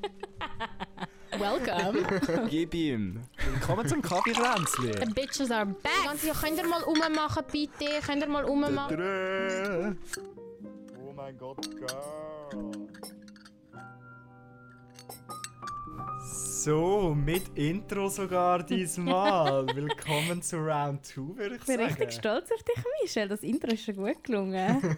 Welcome. Gib ihm. Willkommen zum Kaffeekränzli. The bitches are back. Ganz, ja, könnt ihr mal rummachen, bitte? Könnt ihr mal rummachen? Oh mein Gott, Girl. So, mit Intro sogar diesmal. Willkommen zu Round 2, würde ich Ich bin sagen. richtig stolz auf dich, Michelle. Das Intro ist schon gut gelungen.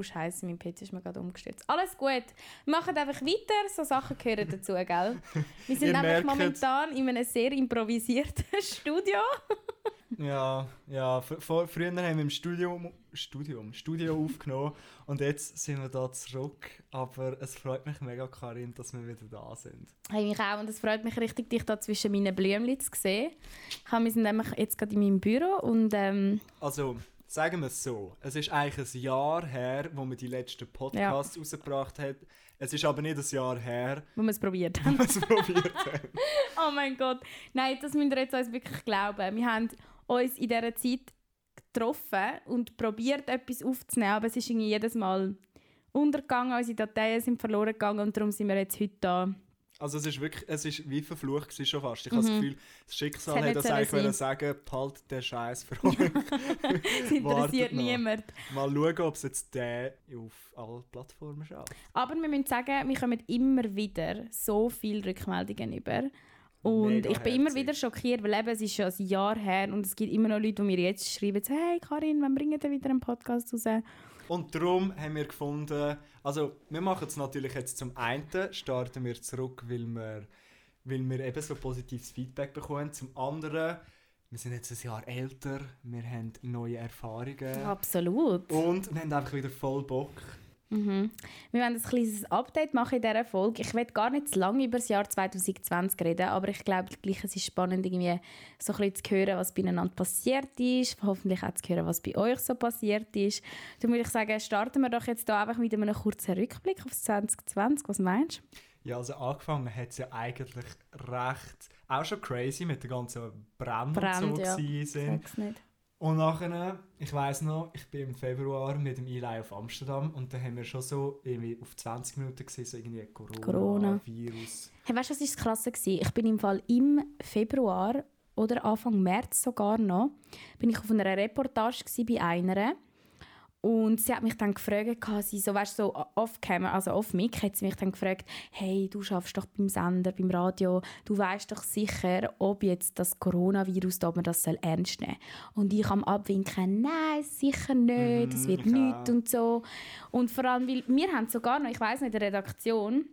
Oh, Scheiße, mein PC ist mir gerade umgestürzt. Alles gut. Wir machen einfach weiter. So Sachen gehören dazu, gell? Wir sind nämlich momentan in einem sehr improvisierten Studio. Ja, ja. fr- früher haben wir im Studium, Studium, Studio aufgenommen und jetzt sind wir da zurück. Aber es freut mich mega, Karin, dass wir wieder da sind. Hey, mich auch. Und es freut mich richtig, dich da zwischen meinen Blümchen zu sehen. Wir sind nämlich jetzt gerade in meinem Büro und ähm, Also, sagen wir es so. Es ist eigentlich ein Jahr her, wo wir die letzten Podcasts rausgebracht haben. Es ist aber nicht ein Jahr her, wo wir es probiert haben. probiert haben. Oh mein Gott. Nein, das müsst ihr jetzt uns wirklich glauben. Wir haben uns in dieser Zeit getroffen und probiert, etwas aufzunehmen, aber es ist irgendwie jedes Mal untergegangen, unsere Dateien sind verloren gegangen und darum sind wir jetzt heute da. Also es ist wirklich, es ist wie verflucht gewesen schon fast. Ich habe das Gefühl, das Schicksal Mhm. Es hat hätte das eigentlich wollen sagen, behalt den Scheiß für euch. Das interessiert niemand. Mal schauen, ob es jetzt der auf alle Plattformen schafft. Aber wir müssen sagen, wir kommen immer wieder so viele Rückmeldungen über. Und Mega ich bin immer herzig. wieder schockiert, weil eben, es ist schon ein Jahr her und es gibt immer noch Leute, die mir jetzt schreiben, hey Karin, wann bringen wir wieder einen Podcast raus? Und darum haben wir gefunden, also wir machen es natürlich jetzt zum einen, starten wir zurück, weil wir, weil wir eben so positives Feedback bekommen. Zum anderen, wir sind jetzt ein Jahr älter, wir haben neue Erfahrungen. Absolut. Und wir haben einfach wieder voll Bock. Mhm. Wir werden ein kleines Update machen in dieser Folge. Ich will gar nicht zu lange über das Jahr 2020 reden, aber ich glaube, gleich es ist spannend, irgendwie so ein bisschen zu hören, was beieinander passiert ist. Hoffentlich auch zu hören, was bei euch so passiert ist. Darum würde ich sagen, starten wir doch jetzt da einfach mit einem kurzen Rückblick auf das 2020. Was meinst du? Ja, also angefangen hat es ja eigentlich recht, auch schon crazy mit den ganzen Bränden Brand, und so ja. sind. Sag's nicht. Und nachher, ich weiss noch, ich bin im Februar mit dem Eli auf Amsterdam und da haben wir schon so irgendwie auf 20 Minuten gesehen, so irgendwie Corona. Corona-Virus. Hey, weißt du, was ist das Krasse gewesen? Ich bin im Fall im Februar oder Anfang März sogar noch, bin ich auf einer Reportage bei einer und sie hat mich dann gefragt, sie so, weißt, so off-camera, also off-mic, hat sie mich dann gefragt, hey, du schaffst doch beim Sender, beim Radio, du weißt doch sicher, ob jetzt das Coronavirus, da man das soll ernst nehmen Und ich am Abwinken, nein, sicher nicht, es wird Mhm, nichts und so. Und vor allem, weil wir haben sogar noch, ich weiß nicht, in der Redaktion,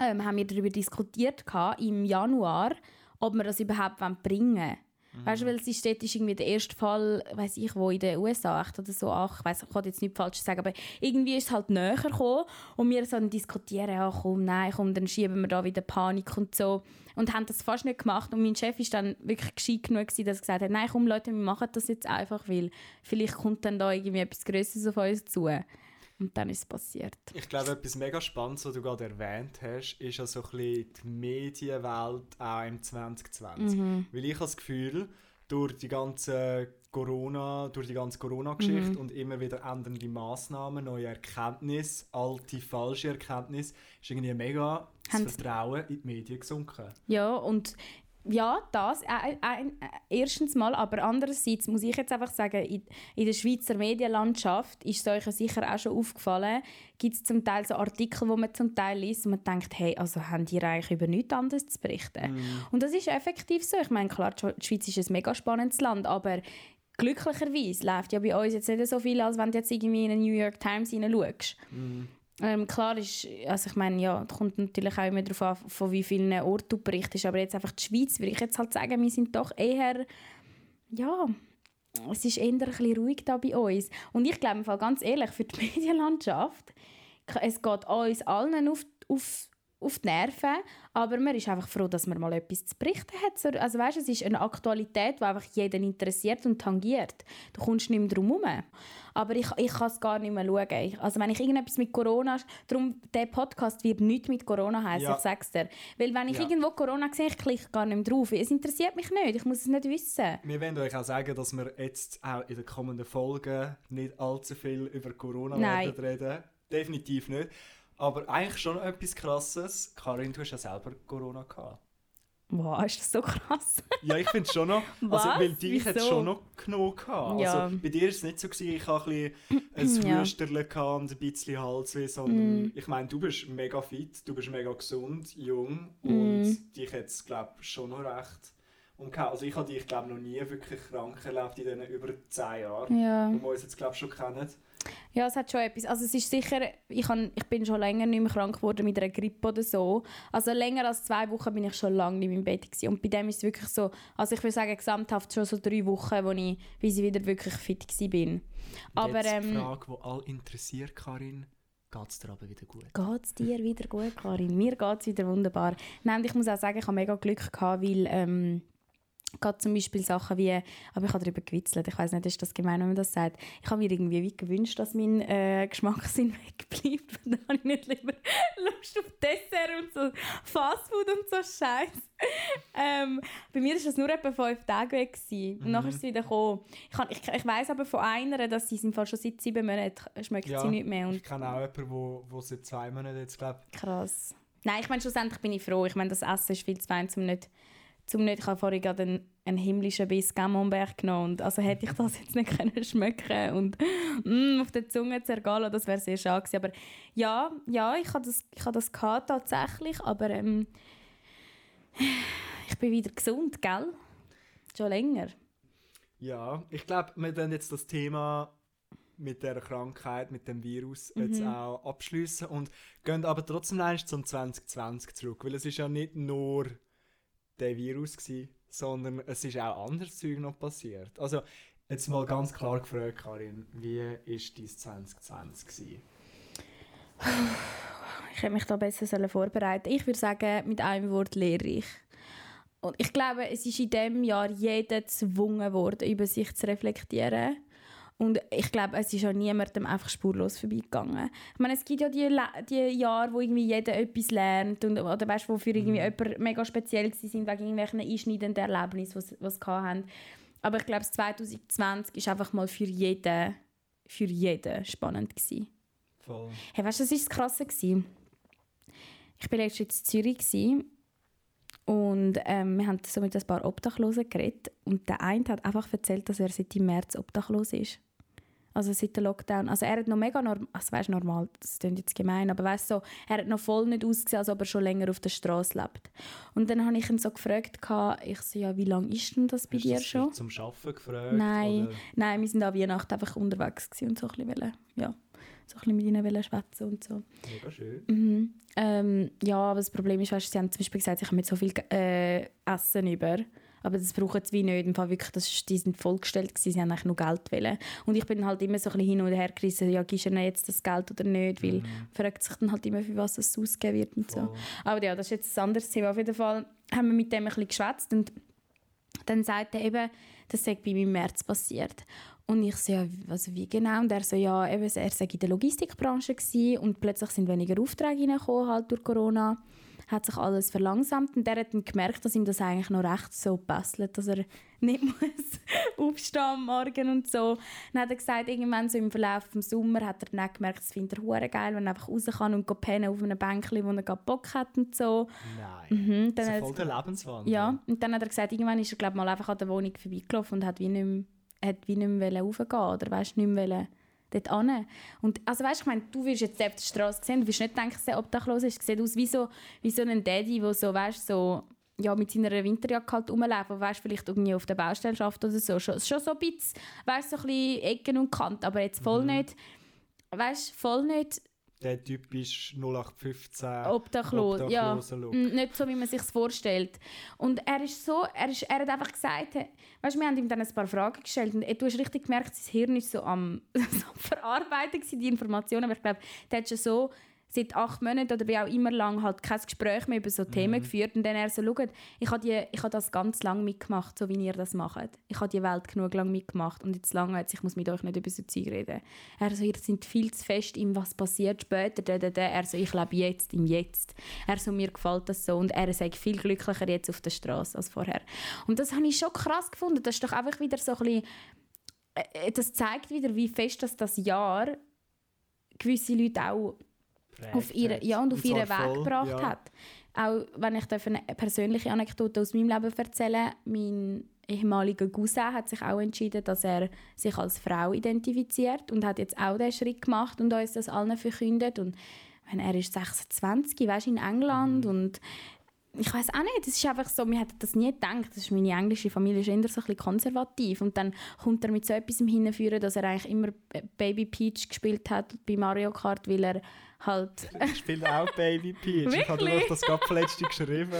ähm, haben wir darüber diskutiert gehabt, im Januar, ob wir das überhaupt bringen wollen. Weißt du, weil es ist, dort ist irgendwie der erste Fall, weiß ich wo, in den USA echt oder so, ach, ich weiss, ich kann jetzt nicht falsch sagen, aber irgendwie ist es halt näher gekommen und wir so diskutieren, ja komm, nein, komm, dann schieben wir da wieder Panik und so und haben das fast nicht gemacht und mein Chef ist dann wirklich gescheit genug gewesen, dass er gesagt hat, nein, komm Leute, wir machen das jetzt einfach, weil vielleicht kommt dann da irgendwie etwas Größeres auf uns zu. Und dann ist es passiert. Ich glaube, etwas mega Spannendes, was du gerade erwähnt hast, ist ja so ein bisschen die Medienwelt auch im 2020. Mhm. Weil ich habe das Gefühl, durch die ganze Corona, durch die ganze Corona-Geschichte Mhm. und immer wieder ändernde Massnahmen, neue Erkenntnisse, alte, falsche Erkenntnisse, ist irgendwie mega das Haben- Vertrauen in die Medien gesunken. Ja, und ja, das äh, äh, äh, erstens mal, aber andererseits muss ich jetzt einfach sagen, in, in der Schweizer Medienlandschaft ist es euch ja sicher auch schon aufgefallen, gibt es zum Teil so Artikel, wo man zum Teil liest und man denkt, hey, also haben die eigentlich über nichts anderes zu berichten? Und das ist effektiv so. Ich meine, klar, die Schweiz ist ein mega spannendes Land, aber glücklicherweise läuft ja bei uns jetzt nicht so viel, als wenn du jetzt irgendwie in eine New York Times hineinschaust. Ähm, klar ist, also ich meine, ja, kommt natürlich auch immer darauf an, von wie vielen Orten du berichtest, aber jetzt einfach die Schweiz, würde ich jetzt halt sagen, wir sind doch eher, ja, es ist eher ein bisschen ruhig da bei uns. Und ich glaube, ganz ehrlich, für die Medienlandschaft, es geht uns allen auf, auf, auf die Nerven, aber man ist einfach froh, dass man mal etwas zu berichten hat. So, Also weißt, es ist eine Aktualität, die einfach jeden interessiert und tangiert. Du kommst nicht mehr drum herum. Aber ich, ich kann es gar nicht mehr schauen. Also wenn ich irgendetwas mit Corona... Darum, der Podcast wird nichts mit Corona heißen, Ja. ich sag's dir. Weil wenn ich Ja. irgendwo Corona sehe, ich klicke gar nicht mehr drauf. Es interessiert mich nicht, ich muss es nicht wissen. Wir wollen euch auch sagen, dass wir jetzt auch in den kommenden Folgen nicht allzu viel über Corona Nein. werden reden. Definitiv nicht. Aber eigentlich schon etwas Krasses. Karin, du hast ja selber Corona gehabt. Wow, ist das so krass? Ja, ich finde es schon noch. Also, Was? weil dich hat Wieso? schon noch genommen. gehabt. Ja. Also, bei dir war es nicht so, gewesen, ich hatte ein bisschen ein Ja. Hüsterle gehabt und ein bisschen Halsweh, sondern Mm. ich meine, du bist mega fit, du bist mega gesund, jung Mm. und dich hat es, glaube ich, schon noch recht umgehauen. Also, ich habe dich, glaube noch nie wirklich krank erlebt in diesen über 10 Jahren, Ja. wo wir uns jetzt, glaube ich, schon kennen. Ja, es hat schon etwas. Also es ist sicher, ich, han, ich bin schon länger nicht mehr krank geworden mit einer Grippe oder so. Also länger als zwei Wochen bin ich schon lange nicht mehr im Bett gewesen. Und bei dem ist es wirklich so, also ich würde sagen gesamthaft schon so drei Wochen, wo ich, bis ich wieder wirklich fit war. bin. Aber jetzt die ähm, Frage, die alle interessiert, Karin, geht es dir aber wieder gut? Geht es dir wieder gut, Karin? Mir geht es wieder wunderbar. Nein, ich muss auch sagen, ich habe mega Glück gehabt, weil ähm, gerade zum Beispiel Sachen wie, aber ich habe darüber gewitzelt, ich weiß nicht, ist das gemein, wenn man das sagt. Ich habe mir irgendwie wie gewünscht, dass mein äh, Geschmackssinn wegbleibt. Dann habe ich nicht lieber Lust auf Dessert und so Fastfood und so Scheiß. ähm, bei mir war das nur etwa fünf Tage weg. Gewesen. Und nachher ist es wieder gekommen. Ich, kann- ich, ich weiss aber von einer, dass sie es im Fall schon seit sieben Monaten schmeckt Ja. sie nicht mehr. Und Ich kenne auch jemanden, wo, wo seit zwei Monaten jetzt, glaube Krass. Nein, ich meine, schlussendlich bin ich froh. Ich meine, das Essen ist viel zu fein, zum nicht, zum nicht. Ich habe vorhin gerade einen, einen himmlischen Biss Camembert genommen. Und also hätte ich das jetzt nicht können schmecken und mm, auf der Zunge zergehen das wäre sehr schade gewesen. Aber ja, ja, ich habe das, ich habe das gehabt, tatsächlich, aber ähm, ich bin wieder gesund, gell? Schon länger. Ja, ich glaube, wir dann jetzt das Thema mit der Krankheit, mit dem Virus jetzt Mhm. auch abschließen und gehen aber trotzdem einmal zum 2020 zurück, weil es ist ja nicht nur der Virus gsi, sondern es ist auch anderes Zeug noch passiert. Also jetzt mal ganz klar gefragt, Karin, wie ist dein 2020 gsi? Ich hätte mich da besser vorbereiten Ich würde sagen, mit einem Wort lehrreich. Und ich glaube, es ist in diesem Jahr jeder gezwungen worden, über sich zu reflektieren. Und ich glaube, es ist auch niemandem einfach spurlos vorbeigegangen. Ich meine, es gibt ja die, Le- die Jahre, wo irgendwie jeder etwas lernt und, oder weißt, wo für irgendwie jemand mega speziell sind wegen irgendwelchen einschneidenden Erlebnissen, die sie hatten. Aber ich glaube, das 2020 war einfach mal für jeden, für jeden spannend. Gewesen. Voll. Hey, weißt du, das war das Krasse. Gewesen. Ich war letztens in Zürich gewesen, und ähm, wir haben so mit ein paar Obdachlosen geredet. Und der eine hat einfach erzählt, dass er seit März obdachlos ist. Also seit dem Lockdown. Also er hat noch mega normal, also weißt, normal, das klingt jetzt gemein, aber weißt so, er hat noch voll nicht ausgesehen, als ob er schon länger auf der Straße lebt. Und dann habe ich ihn so gefragt, ich so, ja, wie lange ist denn das bei Hast dir das schon? Zum Arbeiten gefragt? Nein, Oder? nein, wir sind an Weihnachten einfach unterwegs und so ein bisschen, wollen- ja, so ein bisschen mit ihnen schwätzen und so. Mega schön. Mhm. Ähm, ja, aber das Problem ist, weißt, sie haben zum Beispiel gesagt, sie haben mit so viel äh, Essen über. Aber das brauchen sie wie nicht. Im Fall wirklich, das die sind vollgestellt gewesen, sie haben eigentlich nur Geld wollen. Und ich bin halt immer so ein bisschen hin und her gerissen, ja, gibst du ihnen jetzt das Geld oder nicht? Weil man fragt sich dann halt immer, für was es ausgegeben wird und so. Voll. Aber ja, das ist jetzt ein anderes Thema. Auf jeden Fall haben wir mit dem ein bisschen geschwätzt und dann sagt er eben, das sei bei mir im März passiert. Und ich so, ja, also wie genau? Und er so, ja, eben, er sei in der Logistikbranche gewesen und plötzlich sind weniger Aufträge reingekommen, halt durch Corona. Hat sich alles verlangsamt und er hat dann gemerkt, dass ihm das eigentlich noch recht so passelt, dass er nicht muss aufstehen am Morgen und so. Dann hat er gesagt, irgendwann so im Verlauf des Sommer hat er dann gemerkt, das findet er hure geil, wenn er einfach raus kann und pennen auf einem Bänkchen, wo er gerade Bock hat und so. Nein. Mhm, Das dann ist hat- voll der Lebenswandel. ja, und dann hat er gesagt, irgendwann ist er glaub, mal einfach an der Wohnung vorbeigelaufen und hat wie nicht mehr, hat wie nicht mehr raufgehen oder weißt, nicht mehr wollen dort hin. Und also weißt, ich meine, du wirst jetzt auf der Straße sehen, du wirst nicht denken, dass er obdachlos ist. Es sieht aus wie so, wie so ein Daddy, der so, weißt, so ja, mit seiner Winterjacke halt rumläuft, und weißt, vielleicht irgendwie auf der Baustelle schafft oder so. Schon, schon so ein bisschen, weißt, so ein bisschen Ecken und Kanten, aber jetzt voll nicht, weißt, voll nicht Der Typ ist 0815. obdachlos, ja. Obdachlosen-Look. Mm, Nicht so, wie man sich vorstellt. Und er ist so, er, ist, er hat einfach gesagt, weißt, wir haben ihm dann ein paar Fragen gestellt und du hast richtig gemerkt, sein Hirn ist so am, so am Verarbeiten die Informationen, aber ich glaube, der hat schon so seit acht Monaten oder wie auch immer lang halt kein Gespräch mehr über so Themen geführt und dann er so, schaut, ich habe die- ich habe das ganz lang mitgemacht, so wie ihr das macht. Ich habe die Welt genug lang mitgemacht und jetzt lange jetzt, ich muss mit euch nicht über so Zeug reden. Er so, ihr seid viel zu fest im was passiert später, da, da, da. er so, ich lebe jetzt, im Jetzt. Er so, mir gefällt das so und er sagt viel glücklicher jetzt auf der Straße als vorher. Und das habe ich schon krass gefunden, das ist doch einfach wieder so ein bisschen, äh, das zeigt wieder, wie fest dass das Jahr gewisse Leute auch auf ihre, ja, und auf ihren Weg gebracht ja. hat. Auch wenn ich eine persönliche Anekdote aus meinem Leben erzählen mein ehemaliger Cousin hat sich auch entschieden, dass er sich als Frau identifiziert und hat jetzt auch den Schritt gemacht und uns das allen verkündet. Und wenn er ist 26, weißt, in England Mhm. und ich weiß auch nicht, es ist einfach so, wir hätten das nie gedacht, das ist meine englische Familie ist eher so ein bisschen konservativ und dann kommt er mit so etwas Hinführen, dass er eigentlich immer Baby Peach gespielt hat bei Mario Kart, weil er halt Ich spiele auch Baby Peach. Ich habe dir das gerade letzte geschrieben.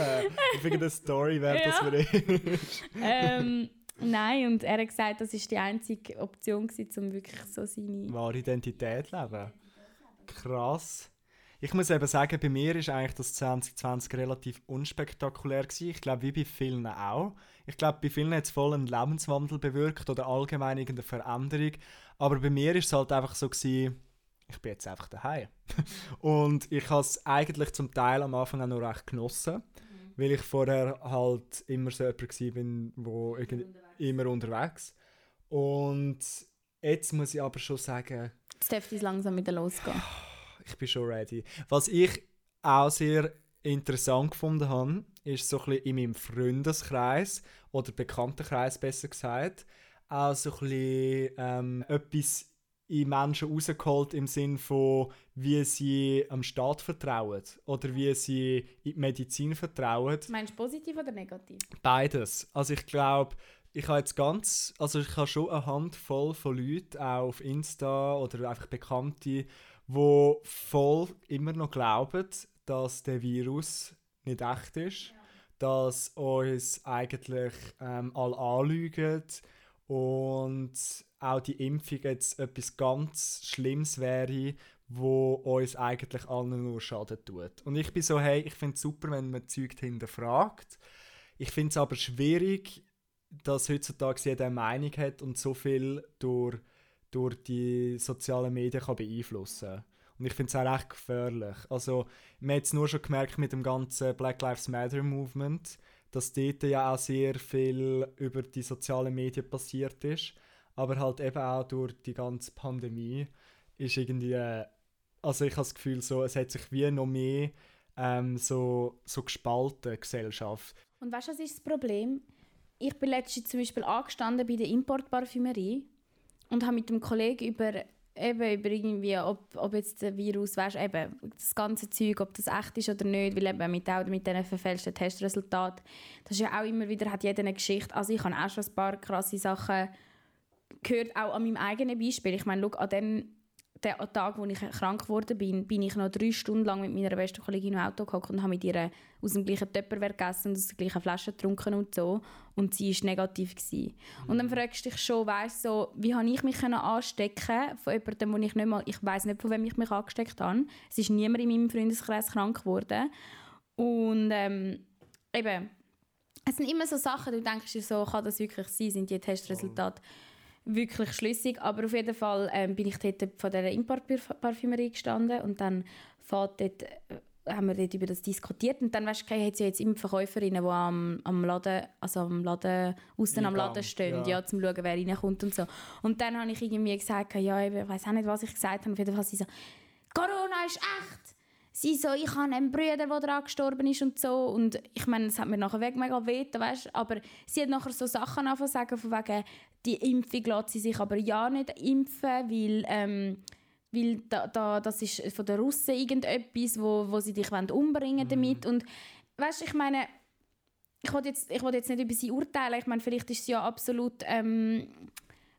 Ich finde, eine Story wäre das Ja. für ihn. ähm, nein, und er hat gesagt, das ist die einzige Option, gewesen, um wirklich so seine... Wahre Identität leben. Krass. Ich muss eben sagen, bei mir ist eigentlich das 2020 relativ unspektakulär gewesen. Ich glaube, wie bei vielen auch. Ich glaube, bei vielen hat es voll einen Lebenswandel bewirkt oder allgemein irgendeine Veränderung. Aber bei mir ist es halt einfach so gewesen, ich bin jetzt einfach daheim. Und ich habe es eigentlich zum Teil am Anfang auch noch recht genossen, weil ich vorher halt immer so jemand war, bin, wo irgend- immer unterwegs. Und jetzt muss ich aber schon sagen, Jetzt dürfte es langsam wieder losgehen. ich bin schon ready. Was ich auch sehr interessant gefunden habe, ist so ein bisschen in meinem Freundeskreis oder Bekanntenkreis besser gesagt, auch so ein bisschen ähm, etwas in Menschen rausgeholt im Sinn von, wie sie am Staat vertrauen oder wie sie in die Medizin vertrauen. Meinst du positiv oder negativ? Beides. Also ich glaube, ich habe jetzt ganz, also ich habe schon eine Handvoll von Leuten, auch auf Insta oder einfach Bekannte, die voll immer noch glauben, dass der Virus nicht echt ist, dass uns eigentlich ähm, alle anlügen und auch die Impfung jetzt etwas ganz Schlimmes wäre, wo uns eigentlich allen nur Schaden tut. Und ich bin so, hey, ich finde es super, wenn man Zeug hinterfragt. Ich finde es aber schwierig, dass heutzutage jeder eine Meinung hat und so viel durch, durch die sozialen Medien kann beeinflussen kann. Und ich finde es auch recht gefährlich. Also, man hat es nur schon gemerkt mit dem ganzen Black Lives Matter Movement, dass dort ja auch sehr viel über die sozialen Medien passiert ist. Aber halt eben auch durch die ganze Pandemie ist irgendwie, äh, also ich habe das Gefühl, so, es hat sich wie noch mehr ähm, so, so gespalten, Gesellschaft. Und weißt du, was ist das Problem? Ich bin letztens zum Beispiel angestanden bei der Importparfümerie und habe mit dem Kollegen über, eben über irgendwie, ob, ob jetzt der Virus, weißt, eben das ganze Zeug, ob das echt ist oder nicht, weil eben mit, mit diesen verfälschten Testresultaten, das ist ja auch immer wieder, hat jeder eine Geschichte. Also ich habe auch schon ein paar krasse Sachen gehört, auch an meinem eigenen Beispiel. Ich meine, schau, an dem der Tag, wo ich krank geworden bin, bin ich noch drei Stunden lang mit meiner besten Kollegin im Auto gehockt und habe mit ihr aus dem gleichen Tupperware gegessen und aus der gleichen Flasche getrunken und so. Und sie war negativ. Gewesen. Und dann fragst du dich schon, weißt, so, wie habe ich mich können anstecken von jemandem, wo ich nicht mal, ich weiß nicht, von wem ich mich angesteckt habe. Es ist niemand in meinem Freundeskreis krank geworden. Und ähm, eben, es sind immer so Sachen, du denkst dir so, kann das wirklich sein, sind die Testresultate wirklich schlüssig. Aber auf jeden Fall ähm, bin ich dort von dieser Importparfümerie gestanden und dann fährt dort, äh, haben wir dort über das diskutiert und dann weißt du, hat ja jetzt immer Verkäuferinnen, die am, am Laden, also am Laden, außen am Laden stehen, ja. ja. zum schauen, wer reinkommt und so. Und dann habe ich irgendwie gesagt, ja, ich weiß auch nicht, was ich gesagt habe, auf jeden Fall sie so, Corona ist echt! Sie so, ich habe einen Bruder, der daran gestorben ist und so. Und ich meine, es hat mir nachher weg mega weh, weißt Aber sie hat nachher so Sachen angefangen sagen, von wegen, die Impfung lässt sie sich aber ja nicht impfen, weil, ähm, weil da, da, das ist von den Russen irgendetwas, wo, wo sie dich umbringen damit. Und weißt ich meine, ich will jetzt, ich will jetzt nicht über sie urteilen. Ich meine, vielleicht ist sie ja absolut... Ähm,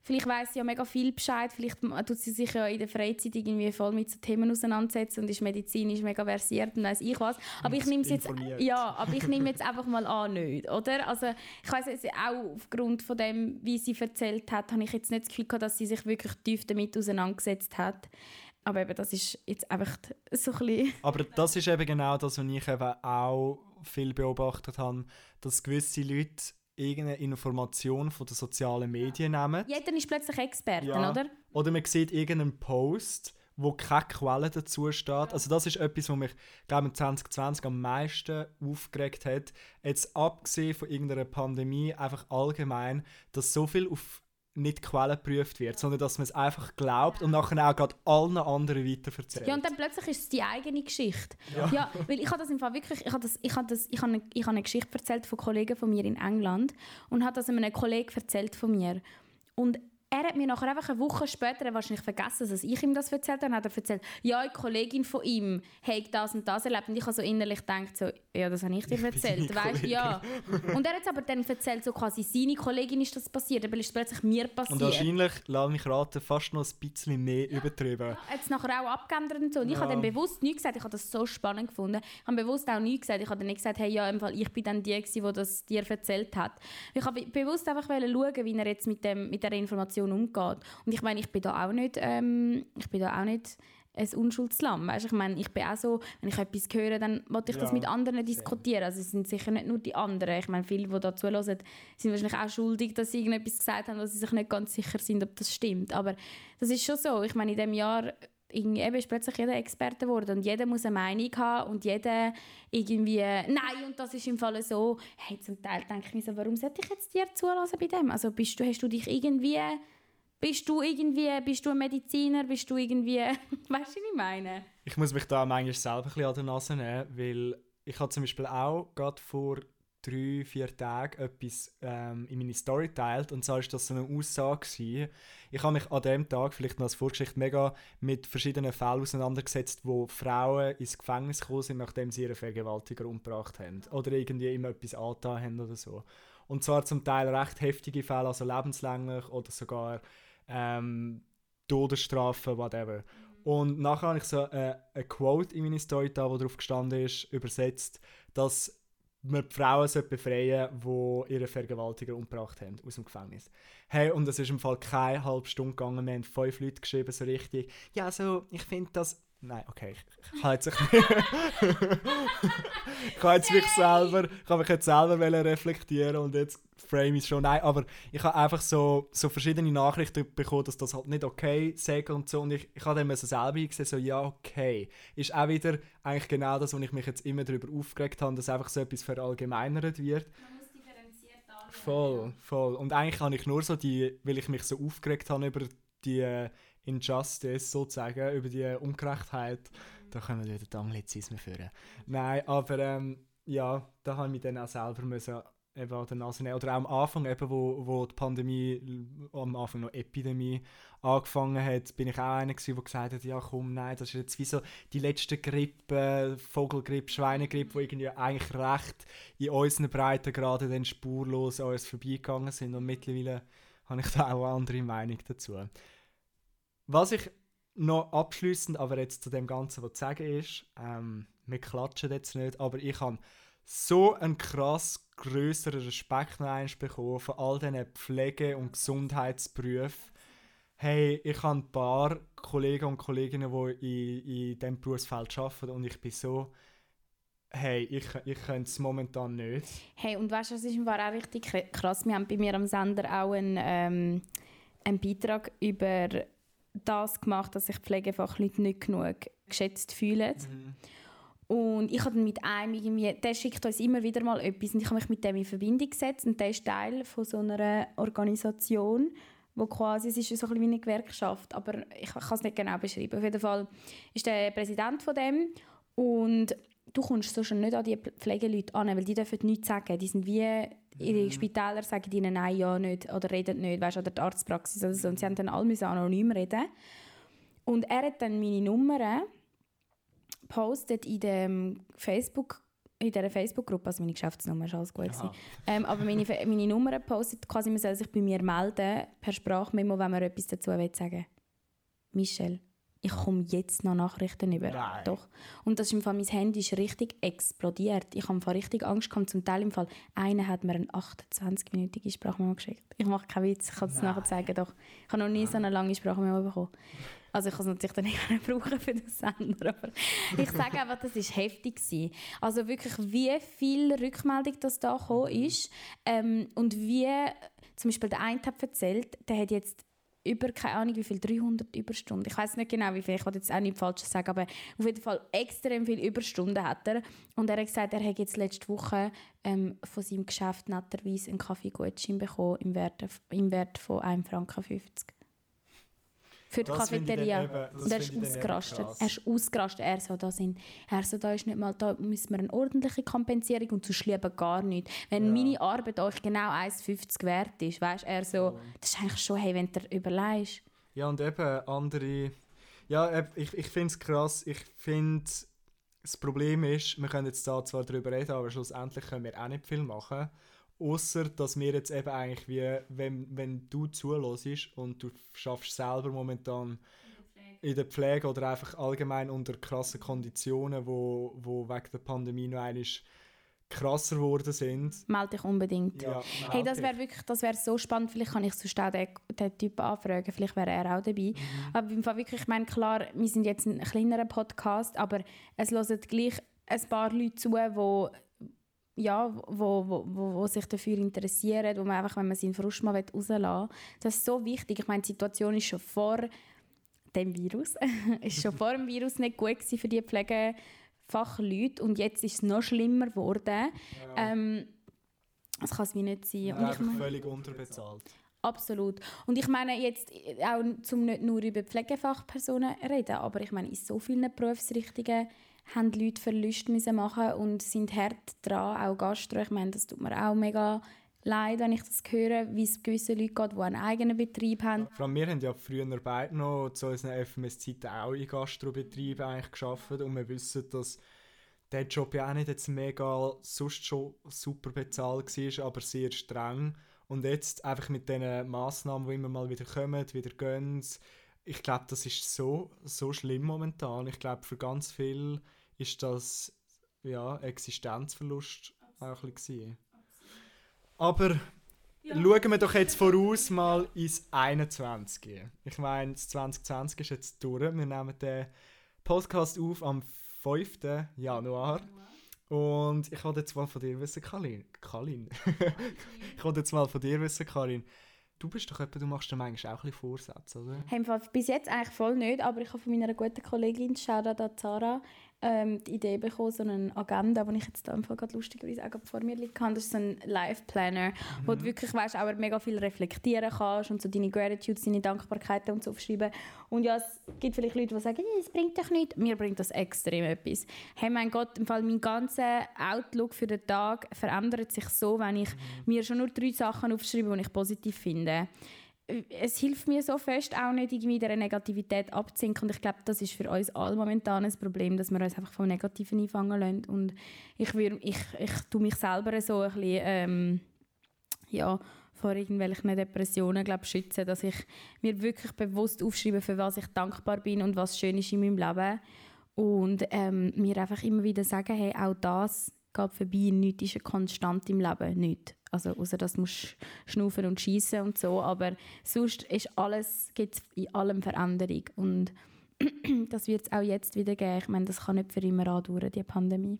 Vielleicht weiß sie ja mega viel Bescheid, vielleicht tut sie sich ja in der Freizeit irgendwie voll mit so Themen auseinandersetzen und ist medizinisch mega versiert und weiß ich was. Aber ich nehme jetzt, ja, aber ich nehme jetzt einfach mal an, nicht, oder? Also ich weiß jetzt auch aufgrund von dem, wie sie erzählt hat, habe ich jetzt nicht das Gefühl gehabt, dass sie sich wirklich tief damit auseinandergesetzt hat. Aber eben, das ist jetzt einfach so ein bisschen... Aber das ist eben genau das, was ich eben auch viel beobachtet habe, dass gewisse Leute irgendeine Information von den sozialen Medien nehmen. Jeder ist plötzlich Experte, Ja. oder? Oder man sieht irgendeinen Post, wo keine Quelle dazu steht. Also das ist etwas, was mich, glaube ich, 2020 am meisten aufgeregt hat. Jetzt abgesehen von irgendeiner Pandemie, einfach allgemein, dass so viel auf nicht quellenprüft wird, sondern dass man es einfach glaubt und nachher auch gerade allen anderen weiterverzählt. Ja, und dann plötzlich ist es die eigene Geschichte. Ja, weil ich habe das im Fall wirklich, ich habe das, ich habe das, ich habe eine, ich habe eine Geschichte erzählt von Kollegen von mir in England und habe das einem Kollegen erzählt von mir. Und er hat mir nachher einfach eine Woche später, er wahrscheinlich vergessen, dass ich ihm das erzählt habe, hat er erzählt, ja, eine Kollegin von ihm hat das und das erlebt. Und ich habe so innerlich gedacht, so, ja, das habe ich dir Ich erzählt, weißt du, ja. Und er hat es aber dann erzählt, so quasi seine Kollegin ist das passiert, aber ist es plötzlich mir passiert. Und wahrscheinlich, lass mich raten, fast noch ein bisschen mehr übertrieben. hat es nachher auch abgeändert und so. Und ich Ja. habe dann bewusst nichts gesagt. Ich habe das so spannend gefunden. Ich habe bewusst auch nichts gesagt. Ich habe dann nicht gesagt, hey, ja, im Fall, ich bin dann die, die das dir erzählt hat. Ich habe bewusst einfach schauen, wie er jetzt mit, dem, mit der Information umgeht. Und ich meine, ich bin da auch nicht, ähm, ich bin da auch nicht ein Unschuldslamm. Weißt? Ich meine, ich bin auch so, wenn ich etwas höre, dann wollte ich das Ja, mit anderen diskutieren. Also es sind sicher nicht nur die anderen. Ich meine, viele, die da zuhören, sind wahrscheinlich auch schuldig, dass sie irgendetwas gesagt haben, wo sie sich nicht ganz sicher sind, ob das stimmt. Aber das ist schon so. Ich meine, in diesem Jahr irgendwie eben ist plötzlich jeder Experte geworden und jeder muss eine Meinung haben und jeder irgendwie, nein, und das ist im Fall so. Hey, zum Teil denke ich mir so, warum sollte ich jetzt dir zulassen bei dem? Also bist du, hast du dich irgendwie, bist du irgendwie, bist du ein Mediziner, bist du irgendwie, weißt du, was ich meine? Ich muss mich da manchmal selber ein bisschen an der Nase nehmen, weil ich habe zum Beispiel auch gerade vor drei, vier Tagen etwas ähm, in meine Story geteilt und zwar war das so eine Aussage. Gewesen. Ich habe mich an dem Tag, vielleicht noch als Vorgeschichte, mega mit verschiedenen Fällen auseinandergesetzt, wo Frauen ins Gefängnis gekommen sind, nachdem sie ihren Vergewaltiger umgebracht haben oder irgendwie ihm etwas angetan haben oder so. Und zwar zum Teil recht heftige Fälle, also lebenslänglich oder sogar ähm, Todesstrafe, whatever. Und nachher habe ich so äh, ein Quote in meine Story da, wo drauf gestanden ist, übersetzt, dass man die Frauen befreien die ihre Vergewaltiger umgebracht haben aus dem Gefängnis. Hey, und es ist im Fall keine halbe Stunde gegangen, wir haben fünf Leute geschrieben, so richtig, ja, so, ich finde das... Nein, okay, ich, habe jetzt... ich habe jetzt mich selber, ich habe mich jetzt selber reflektieren und jetzt frame ich schon. Nein, aber ich habe einfach so, so verschiedene Nachrichten bekommen, dass das halt nicht okay sei und so. Und ich, ich habe dann so selber gesehen, so ja, okay. Ist auch wieder eigentlich genau das, wo ich mich jetzt immer darüber aufgeregt habe, dass einfach so etwas verallgemeinert wird. Voll, voll. Und eigentlich habe ich nur so die, weil ich mich so aufgeregt habe über die äh, Injustice sozusagen, über die Ungerechtheit, da können wir wieder die Anglizismen führen. Nein, aber ähm, ja, da habe ich mich dann auch selber müssen eben an der Nase nehmen. Oder auch am Anfang, eben, wo, wo die Pandemie, am Anfang noch Epidemie angefangen hat, bin ich auch einer gewesen, der gesagt hat, ja komm, nein, das ist jetzt wie so die letzte Grippe, Vogelgrippe, Schweinegrippe, die irgendwie eigentlich recht in unseren Breitengraden dann spurlos an uns vorbeigegangen sind und mittlerweile habe ich da auch eine andere Meinung dazu. Was ich noch abschließend aber jetzt zu dem Ganzen, was zu sagen ist, ähm, wir klatschen jetzt nicht, aber ich habe so einen krass größeren Respekt noch einmal bekommen von all diesen Pflege- und Gesundheitsberufen. Hey, ich habe ein paar Kollegen und Kolleginnen, die in, in diesem Berufsfeld arbeiten und ich bin so, hey, ich, ich könnte es momentan nicht. Hey, und weißt du, das ist Fall auch richtig kr- krass. Wir haben bei mir am Sender auch einen, ähm, einen Beitrag über das gemacht, dass sich Pflegefachleute nicht genug geschätzt fühlen. Und ich habe dann mit einem irgendwie, der schickt uns immer wieder mal etwas und ich habe mich mit dem in Verbindung gesetzt und der ist Teil von so einer Organisation, wo quasi, es ist so ein bisschen wie eine Gewerkschaft, aber ich kann es nicht genau beschreiben. Auf jeden Fall ist der Präsident von dem und du kommst so schon nicht an die Pflegeleute an, weil die dürfen nichts sagen. Die sind wie, ihre Spitäler sagen ihnen nein, ja, nicht oder reden nicht, weißt, oder die Arztpraxis oder so. Und sie haben dann alle müssen anonym reden. Und er hat dann meine Nummer postet in dem Facebook in dieser Facebook-Gruppe, also meine Geschäftsnummer ist alles gut ähm, aber meine, meine Nummer postet quasi, man soll sich bei mir melden per Sprachmemo, wenn man etwas dazu will sagen. Michelle, ich komme jetzt noch Nachrichten über. Nein. Doch. Und das ist im Fall, mein Handy ist richtig explodiert. Ich habe richtig Angst gehabt. Zum Teil im Fall, einer hat mir eine 28-minütige Sprachmemo geschickt. Ich mache keinen Witz, ich kann es nachher sagen. Doch. Ich habe noch nie so eine lange Sprachmemo bekommen. Also ich kann es natürlich dann nicht brauchen für den Sender, aber ich sage einfach, das war heftig. Gewesen. Also wirklich, wie viel Rückmeldung das da gekommen ist ähm, und wie, zum Beispiel der eine hat erzählt, der hat jetzt über, keine Ahnung wie viel, 300 Überstunden. Ich weiß nicht genau wie viel, ich wollte jetzt auch nichts Falsches sagen, aber auf jeden Fall extrem viele Überstunden hat er. Und er hat gesagt, er hat jetzt letzte Woche ähm, von seinem Geschäft netterweise einen Kaffeegutschein bekommen im Wert, im Wert von 1,50 Franken. Für die Das Cafeteria. eben- Und er ist ausgerastet. Er ist ausgerastet. Er so, da sind, er so, da ist nicht mal, da müssen wir eine ordentliche Kompensierung und sonst lieber gar nicht. Wenn Ja. meine Arbeit euch genau 1,50 wert ist, weißt er so, das ist eigentlich schon, hey, wenn du überlegst. Ja, und eben andere. Ja, ich, ich finde es krass. Ich finde, das Problem ist, wir können jetzt da zwar darüber reden, aber schlussendlich können wir auch nicht viel machen. Außer dass wir jetzt eben eigentlich wie, wenn, wenn du zulässt und du schaffst selber momentan in der Pflege oder einfach allgemein unter krassen Konditionen, wo, wo wegen der Pandemie noch einmal krasser geworden sind. Melde dich unbedingt. Ja, Hey, das wäre wirklich, das wäre so spannend. Vielleicht kann ich sonst auch den, den Typ anfragen. Vielleicht wäre er auch dabei. Mhm. Aber im Fall wirklich, ich meine, klar, wir sind jetzt ein kleinerer Podcast, aber es hören gleich ein paar Leute zu, wo ja, wo, wo, wo, wo sich dafür interessieren, wo man einfach, wenn man seinen Frust mal rauslassen will. Das ist so wichtig. Ich meine, die Situation ist schon vor dem Virus, ist schon vor dem Virus nicht gut gewesen für die Pflegefachleute und jetzt ist es noch schlimmer geworden. Ähm, das kann es wie nicht sein. Und Und ich meine, völlig unterbezahlt. absolut. Und ich meine jetzt auch zum nicht nur über Pflegefachpersonen reden, aber ich meine in so vielen Berufsrichtungen haben Leute Verluste müssen machen und sind hart dran, auch Gastro. Ich meine, das tut mir auch mega leid, wenn ich das höre, wie es gewissen Leuten geht, die einen eigenen Betrieb haben. Vor allem wir haben ja früher beide noch zu unseren FMS-Zeiten auch in Gastrobetrieben eigentlich gearbeitet und wir wissen, dass der Job ja auch nicht jetzt mega sonst schon super bezahlt war, aber sehr streng. Und jetzt einfach mit diesen Massnahmen, die immer mal wieder kommen, wieder gehen, ich glaube, das ist so, so schlimm momentan. Ich glaube, für ganz viele ist das ja, Existenzverlust auch ein bisschen. Aber Schauen wir doch jetzt voraus mal ins 21. Ich meine, das 2020 ist jetzt durch. Wir nehmen den Podcast auf am 5. Januar. Und ich wollte jetzt mal von dir wissen, Kalin. Kalin. ich wollte jetzt mal von dir wissen, Karin. Du bist doch jemand, du machst dir manchmal auch ein bisschen Vorsätze, oder? Hey, im Fall bis jetzt eigentlich voll nicht, aber ich habe von meiner guten Kollegin Shoutout an Zara ähm, die Idee bekommen, so eine Agenda, die ich jetzt da im Fall gerade lustigerweise auch vor mir liegen kann. Das ist so ein Life-Planner, wo du wirklich weißt, auch mega viel reflektieren kannst und so deine Gratitudes, deine Dankbarkeiten und so aufschreiben. Und ja, es gibt vielleicht Leute, die sagen, «Ja, es bringt doch nichts. Mir bringt das extrem etwas. Hey, mein Gott, im Fall mein ganzer Outlook für den Tag verändert sich so, wenn ich mir schon nur drei Sachen aufschreibe, die ich positiv finde es hilft mir so fest, auch nicht irgendwie der Negativität abzusinken. Und ich glaube, das ist für uns alle momentan ein Problem, dass wir uns einfach vom Negativen einfangen lassen. Und ich, würd, ich, ich tue mich selber so ein bisschen ähm, ja, vor irgendwelchen Depressionen glaub, schützen, dass ich mir wirklich bewusst aufschreibe, für was ich dankbar bin und was schön ist in meinem Leben. Und ähm, mir einfach immer wieder sagen, hey, auch das geht vorbei, nichts ist eine Konstante im Leben, nichts. Also außer dass du schnaufen und schießen und so, aber sonst ist alles, gibt in allem Veränderung und das wird es auch jetzt wieder geben. Ich meine, das kann nicht für immer andauern, die Pandemie.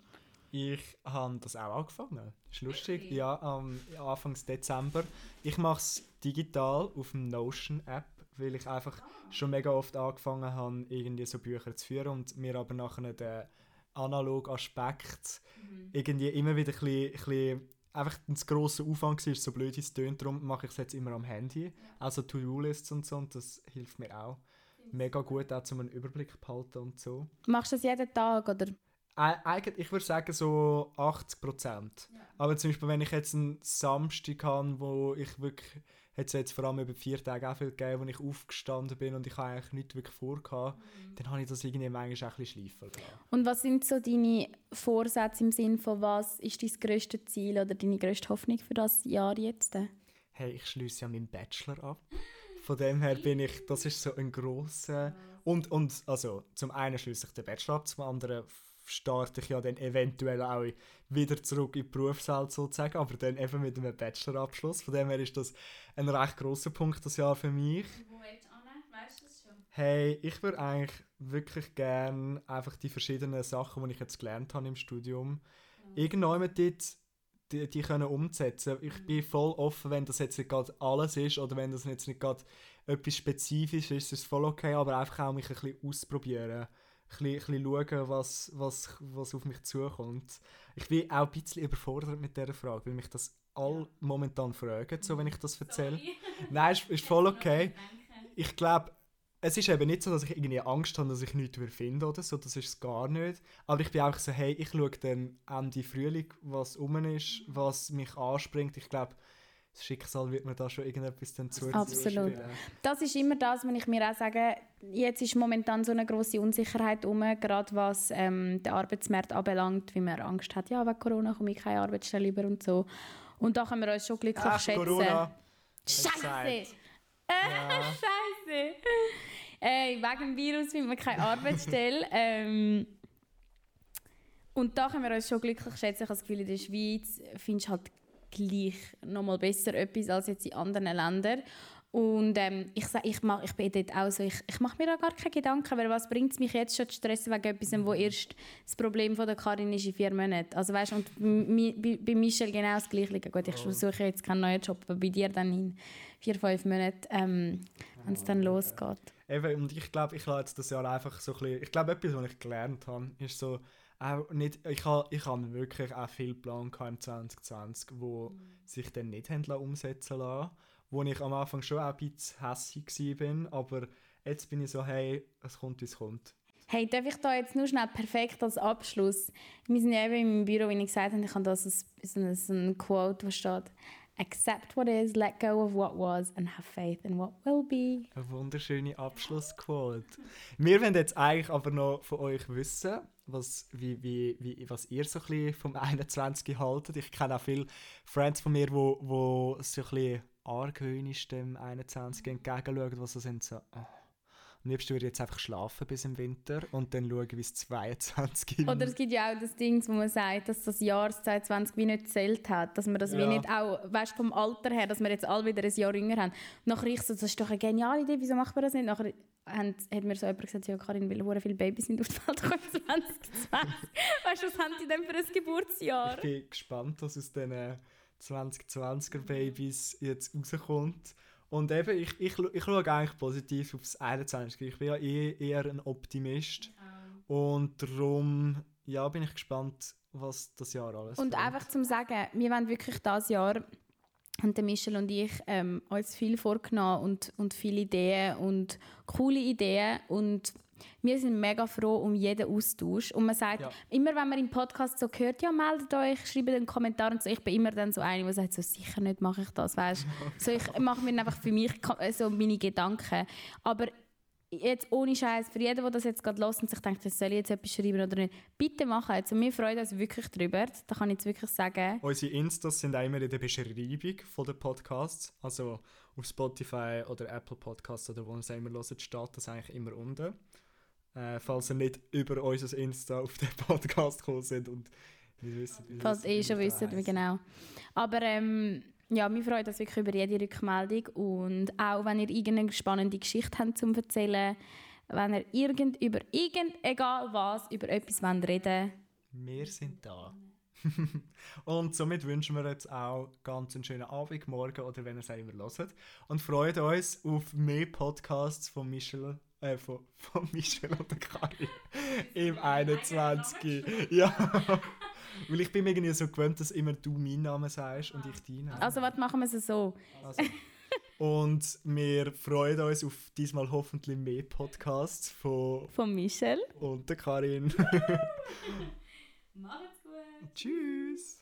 Ich habe das auch angefangen. Ist lustig. Ja, am Anfang Dezember. Ich mache es digital auf dem Notion-App, weil ich einfach schon mega oft angefangen habe, irgendwie so Bücher zu führen und mir aber nachher den analogen Aspekt irgendwie immer wieder ein bisschen, ein bisschen einfach ein grosser Aufwand war, so blöd es tönt, darum mache ich es jetzt immer am Handy. Also To-Do-Lists und so und das hilft mir auch mega gut, auch um einen Überblick behalten und so. Machst du das jeden Tag oder? Eig- Eigentlich, ich würde sagen so 80 Prozent. Aber zum Beispiel, wenn ich jetzt einen Samstag habe, wo ich wirklich, hat es jetzt vor allem über vier Tage auch viel gegeben, wo ich aufgestanden bin und ich habe eigentlich nichts wirklich vorgehabt, dann habe ich das irgendwie manchmal auch ein bisschen schleifen lassen. Und was sind so deine Vorsätze im Sinne von was ist dein grösstes Ziel oder deine grösste Hoffnung für das Jahr jetzt? Hey, ich schließe ja meinen Bachelor ab. Von dem her bin ich, das ist so ein grosser... Und, und also, zum einen schließe ich den Bachelor ab, zum anderen starte ich ja dann eventuell auch wieder zurück in die Berufswelt sozusagen, aber dann eben mit einem Bachelorabschluss. Von dem her ist das ein recht grosser Punkt das Jahr für mich. Wo hin? Weißt du das schon? Hey, ich würde eigentlich wirklich gerne einfach die verschiedenen Sachen, die ich jetzt gelernt habe im Studium, irgendwann dort die, die können umsetzen. Ich bin voll offen, wenn das jetzt nicht gerade alles ist oder wenn das jetzt nicht gerade etwas Spezifisches ist, ist es voll okay, aber einfach auch mich ein bisschen ausprobieren. Bisschen, bisschen schauen, was, was, was auf mich zukommt. Ich bin auch ein bisschen überfordert mit dieser Frage, weil mich das all momentan fragen, so wenn ich das erzähle. Nein, ist, ist voll okay. Ich glaube, es ist eben nicht so, dass ich irgendwie Angst habe, dass ich nichts finde oder so, das ist es gar nicht. Aber ich bin auch so, hey, ich schaue dann Ende Frühling, was um ist, was mich anspringt. Ich glaube, das Schicksal wird mir da schon irgendetwas dann zu Absolut. Das ist immer das, wenn ich mir auch sage, jetzt ist momentan so eine große Unsicherheit um, gerade was ähm, den Arbeitsmarkt anbelangt, wie man Angst hat, ja, wegen Corona komme ich keine Arbeitsstelle über und so. Und da können wir uns schon glücklich Ach, schätzen. Corona. Scheiße! Ja. Scheiße! Ey, wegen dem Virus findet man keine Arbeitsstelle. ähm, und da können wir uns schon glücklich schätzen. Ich habe das Gefühl, in der Schweiz findest du halt gleich noch mal besser etwas als jetzt in anderen Ländern. Und ähm, ich, sag, ich, mach, ich bin dort auch so, ich, ich mache mir da gar keine Gedanken, weil was bringt es mich jetzt schon zu stressen wegen etwas, wo erst das Problem von der Karin ist in vier Monaten. Also weißt, und bei, bei Michelle genau das Gleiche. Gut, ich suche jetzt keinen neuen Job, aber bei dir dann in vier, fünf Monaten, ähm, wenn es dann losgeht. Eben, und ich glaube, ich lasse das Jahr einfach so ein bisschen, ich glaube, etwas, was ich gelernt habe, ist so, auch nicht, ich habe ich hab wirklich auch viel Plan im 2020, wo sich dann nicht haben umsetzen lassen, wo ich am Anfang schon auch ein bisschen hässlich war, aber jetzt bin ich so, hey, es kommt, wie es kommt. Hey, darf ich da jetzt nur schnell perfekt als Abschluss? Wir sind ja eben im Büro, wie ich gesagt habe, ich habe da so ein, so ein Quote, wo steht Accept what is, let go of what was and have faith in what will be. Eine wunderschöne Abschlussquote. Wir wollen jetzt eigentlich aber noch von euch wissen, was, wie, wie, wie, was ihr so ein bisschen vom 21 haltet. Ich kenne auch viele Friends von mir, die wo, wo so ein bisschen argwöhnisch dem 21 entgegenschauen, was so sind so... Oh. Am liebsten würde ich jetzt einfach schlafen bis im Winter und dann schauen, wie es 22 Oder es gibt ja auch das Ding, wo man sagt, dass das Jahr 2020 wie nicht gezählt hat. Dass man das Ja. wie nicht auch, weißt vom Alter her, dass wir jetzt alle wieder ein Jahr jünger haben. Nachher ich so, das ist doch eine geniale Idee, wieso macht man das nicht? Nachher haben, hat mir so jemand gesagt, ja Karin, weil hure viele Babys sind auf die Welt gekommen 2020. weißt du, was haben die denn für ein Geburtsjahr? Ich bin gespannt, was aus diesen 2020er Babys jetzt rauskommt. Und eben, ich, ich, ich schaue eigentlich positiv aufs 21. Ich bin ja eh, eher ein Optimist. Und darum ja, bin ich gespannt, was das Jahr alles Und bringt. einfach zum sagen, wir wollen wirklich dieses Jahr, und der Michel und ich, ähm, uns viel vorgenommen und, und viele Ideen und coole Ideen und wir sind mega froh um jeden Austausch. Und man sagt, Ja. immer wenn man im Podcast so hört, ja, meldet euch, schreibt einen Kommentar und so, ich bin immer dann so eine, die sagt, so sicher nicht mache ich das, weißt So, ich mache mir einfach für mich so meine Gedanken. Aber jetzt ohne Scheiß, für jeden, der das jetzt gerade hört und sich denkt, soll ich jetzt etwas schreiben oder nicht, bitte machen. Also, wir freuen uns wirklich drüber. Da kann ich jetzt wirklich sagen. Unsere Instas sind auch immer in der Beschreibung von den Podcasts. Also auf Spotify oder Apple Podcasts oder wo ihr es immer hört, steht das eigentlich immer unten. Äh, falls ihr nicht über unser Insta auf den Podcast gekommen sind und nicht wisst, wie Falls ihr eh schon wisst, wie genau. Aber ähm, ja, wir freuen uns wirklich über jede Rückmeldung und auch wenn ihr irgendeine spannende Geschichte habt zum erzählen, wenn ihr irgend, über irgend, egal was, über etwas wollt reden Wir sind da. und somit wünschen wir jetzt auch ganz einen schönen Abend, morgen oder wenn ihr es auch immer hört. Und freuen uns auf mehr Podcasts von Michel, äh, von, von Michel und der Karin im 21. Ja. Weil ich bin mir irgendwie so gewöhnt, dass immer du meinen Namen sagst und ich deinen. Also was machen wir es so? Also. Und wir freuen uns auf diesmal hoffentlich mehr Podcasts von Von Michel. und der Karin. Macht's gut! Tschüss.